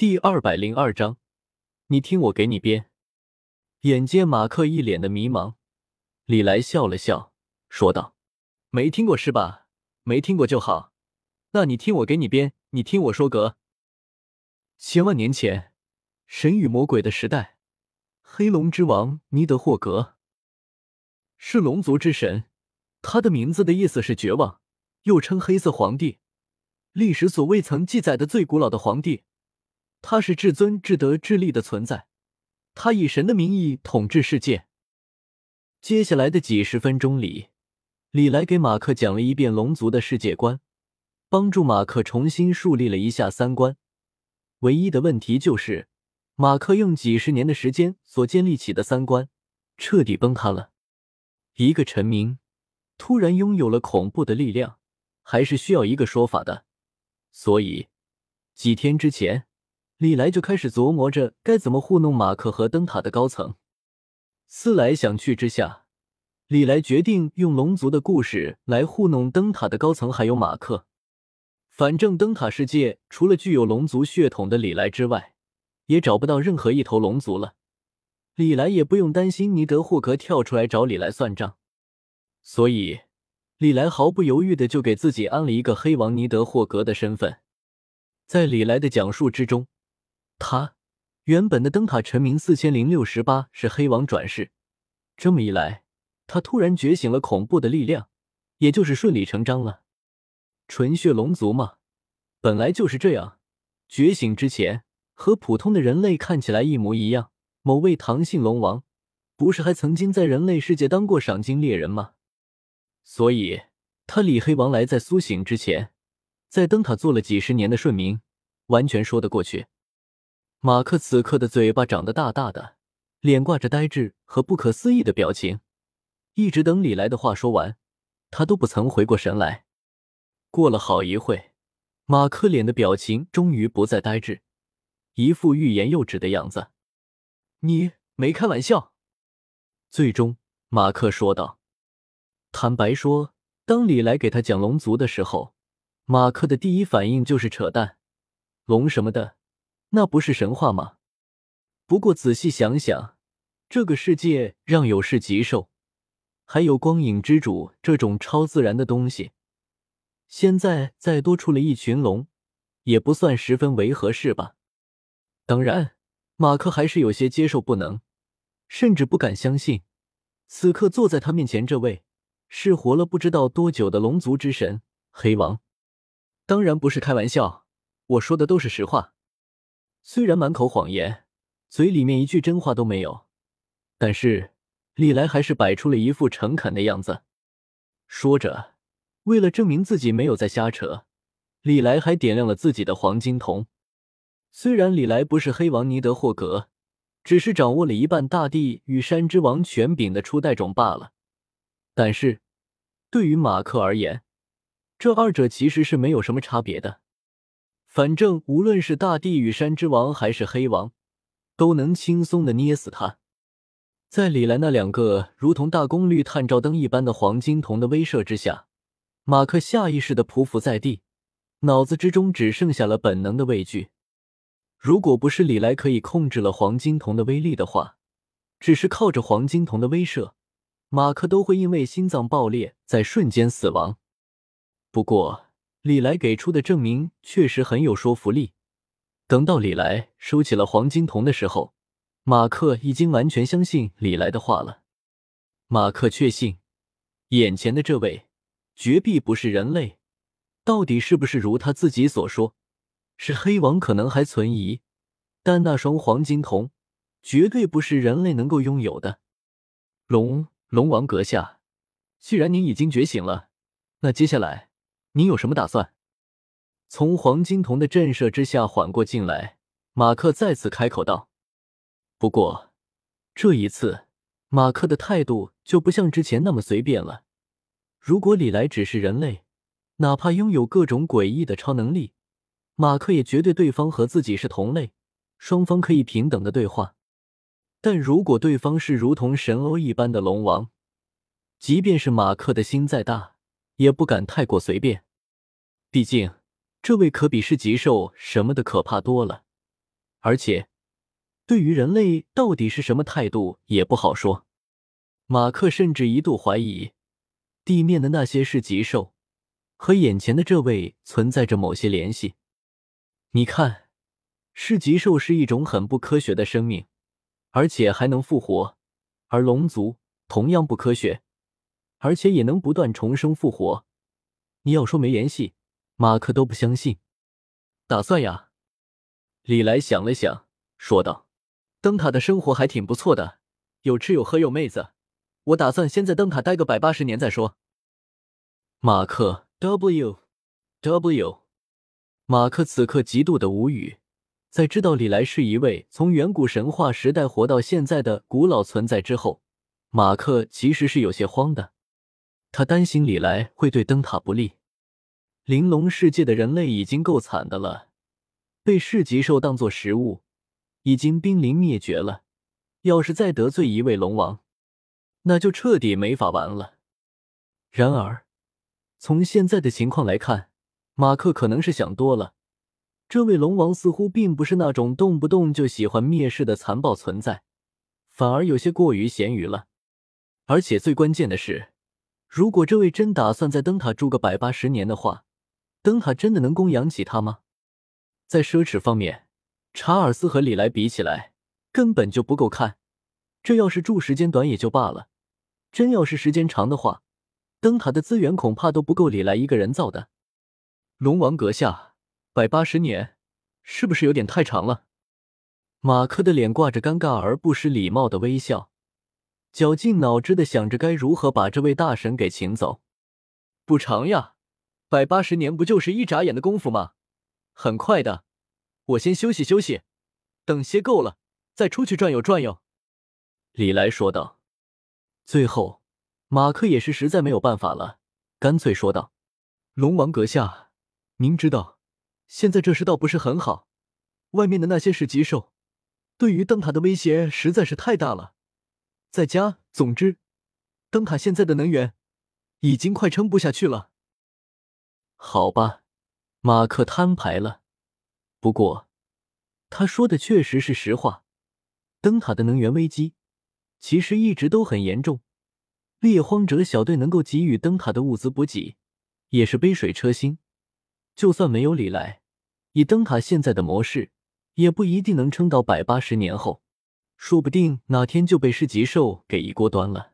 第二百零二章，你听我给你编。眼见马克一脸的迷茫，李来笑了笑，说道：“没听过是吧？没听过就好。那你听我给你编，你听我说格。千万年前，神与魔鬼的时代，黑龙之王尼德霍格是龙族之神，他的名字的意思是绝望，又称黑色皇帝，历史所未曾记载的最古老的皇帝。他是至尊、至德、至力的存在，他以神的名义统治世界。接下来的几十分钟里，李来给马克讲了一遍龙族的世界观，帮助马克重新树立了一下三观。唯一的问题就是，马克用几十年的时间所建立起的三观彻底崩塌了。一个臣民突然拥有了恐怖的力量，还是需要一个说法的。所以几天之前。李来就开始琢磨着该怎么糊弄马克和灯塔的高层。思来想去之下，李来决定用龙族的故事来糊弄灯塔的高层，还有马克。反正灯塔世界除了具有龙族血统的李来之外，也找不到任何一头龙族了。李来也不用担心尼德霍格跳出来找李来算账，所以李来毫不犹豫的就给自己安了一个黑王尼德霍格的身份。在李来的讲述之中。他原本的灯塔臣民四千零六十八是黑王转世，这么一来，他突然觉醒了恐怖的力量，也就是顺理成章了。纯血龙族嘛，本来就是这样，觉醒之前和普通的人类看起来一模一样。某位唐姓龙王不是还曾经在人类世界当过赏金猎人吗？所以他李黑王来在苏醒之前，在灯塔做了几十年的顺民，完全说得过去。马克此刻的嘴巴长得大大的，脸挂着呆滞和不可思议的表情，一直等李来的话说完，他都不曾回过神来。过了好一会，马克脸的表情终于不再呆滞，一副欲言又止的样子。你没开玩笑？最终，马克说道。坦白说，当李来给他讲龙族的时候，马克的第一反应就是扯淡，龙什么的。那不是神话吗？不过仔细想想，这个世界让有事极兽，还有光影之主这种超自然的东西，现在再多出了一群龙，也不算十分违和，是吧？当然，马克还是有些接受不能，甚至不敢相信，此刻坐在他面前这位是活了不知道多久的龙族之神黑王。当然不是开玩笑，我说的都是实话。虽然满口谎言，嘴里面一句真话都没有，但是李来还是摆出了一副诚恳的样子。说着，为了证明自己没有在瞎扯，李来还点亮了自己的黄金瞳。虽然李来不是黑王尼德霍格，只是掌握了一半大地与山之王权柄的初代种罢了，但是对于马克而言，这二者其实是没有什么差别的。反正无论是大地与山之王还是黑王，都能轻松的捏死他。在李来那两个如同大功率探照灯一般的黄金瞳的威慑之下，马克下意识的匍匐在地，脑子之中只剩下了本能的畏惧。如果不是李来可以控制了黄金瞳的威力的话，只是靠着黄金瞳的威慑，马克都会因为心脏爆裂在瞬间死亡。不过。李来给出的证明确实很有说服力。等到李来收起了黄金瞳的时候，马克已经完全相信李来的话了。马克确信，眼前的这位绝壁不是人类。到底是不是如他自己所说，是黑王可能还存疑，但那双黄金瞳绝对不是人类能够拥有的。龙龙王阁下，既然您已经觉醒了，那接下来。你有什么打算？从黄金瞳的震慑之下缓过劲来，马克再次开口道：“不过，这一次马克的态度就不像之前那么随便了。如果李来只是人类，哪怕拥有各种诡异的超能力，马克也绝对对方和自己是同类，双方可以平等的对话。但如果对方是如同神欧一般的龙王，即便是马克的心再大，也不敢太过随便，毕竟这位可比是极兽什么的可怕多了。而且对于人类到底是什么态度也不好说。马克甚至一度怀疑，地面的那些是极兽和眼前的这位存在着某些联系。你看，是极兽是一种很不科学的生命，而且还能复活；而龙族同样不科学，而且也能不断重生复活。你要说没联系，马克都不相信。打算呀？李来想了想，说道：“灯塔的生活还挺不错的，有吃有喝有妹子。”我打算先在灯塔待个百八十年再说。马克 W W，马克此刻极度的无语，在知道李来是一位从远古神话时代活到现在的古老存在之后，马克其实是有些慌的。他担心李来会对灯塔不利。玲珑世界的人类已经够惨的了，被噬极兽当作食物，已经濒临灭绝了。要是再得罪一位龙王，那就彻底没法玩了。然而，从现在的情况来看，马克可能是想多了。这位龙王似乎并不是那种动不动就喜欢灭世的残暴存在，反而有些过于咸鱼了。而且最关键的是，如果这位真打算在灯塔住个百八十年的话，灯塔真的能供养起他吗？在奢侈方面，查尔斯和李莱比起来，根本就不够看。这要是住时间短也就罢了，真要是时间长的话，灯塔的资源恐怕都不够李来一个人造的。龙王阁下，百八十年是不是有点太长了？马克的脸挂着尴尬而不失礼貌的微笑，绞尽脑汁的想着该如何把这位大神给请走。不长呀，百八十年不就是一眨眼的功夫吗？很快的，我先休息休息，等歇够了再出去转悠转悠。李来说道。最后，马克也是实在没有办法了，干脆说道：“龙王阁下，您知道，现在这世道不是很好，外面的那些是极兽，对于灯塔的威胁实在是太大了。在家，总之，灯塔现在的能源已经快撑不下去了。”好吧，马克摊牌了。不过，他说的确实是实话，灯塔的能源危机。其实一直都很严重，猎荒者小队能够给予灯塔的物资补给，也是杯水车薪。就算没有李来，以灯塔现在的模式，也不一定能撑到百八十年后，说不定哪天就被噬极兽给一锅端了。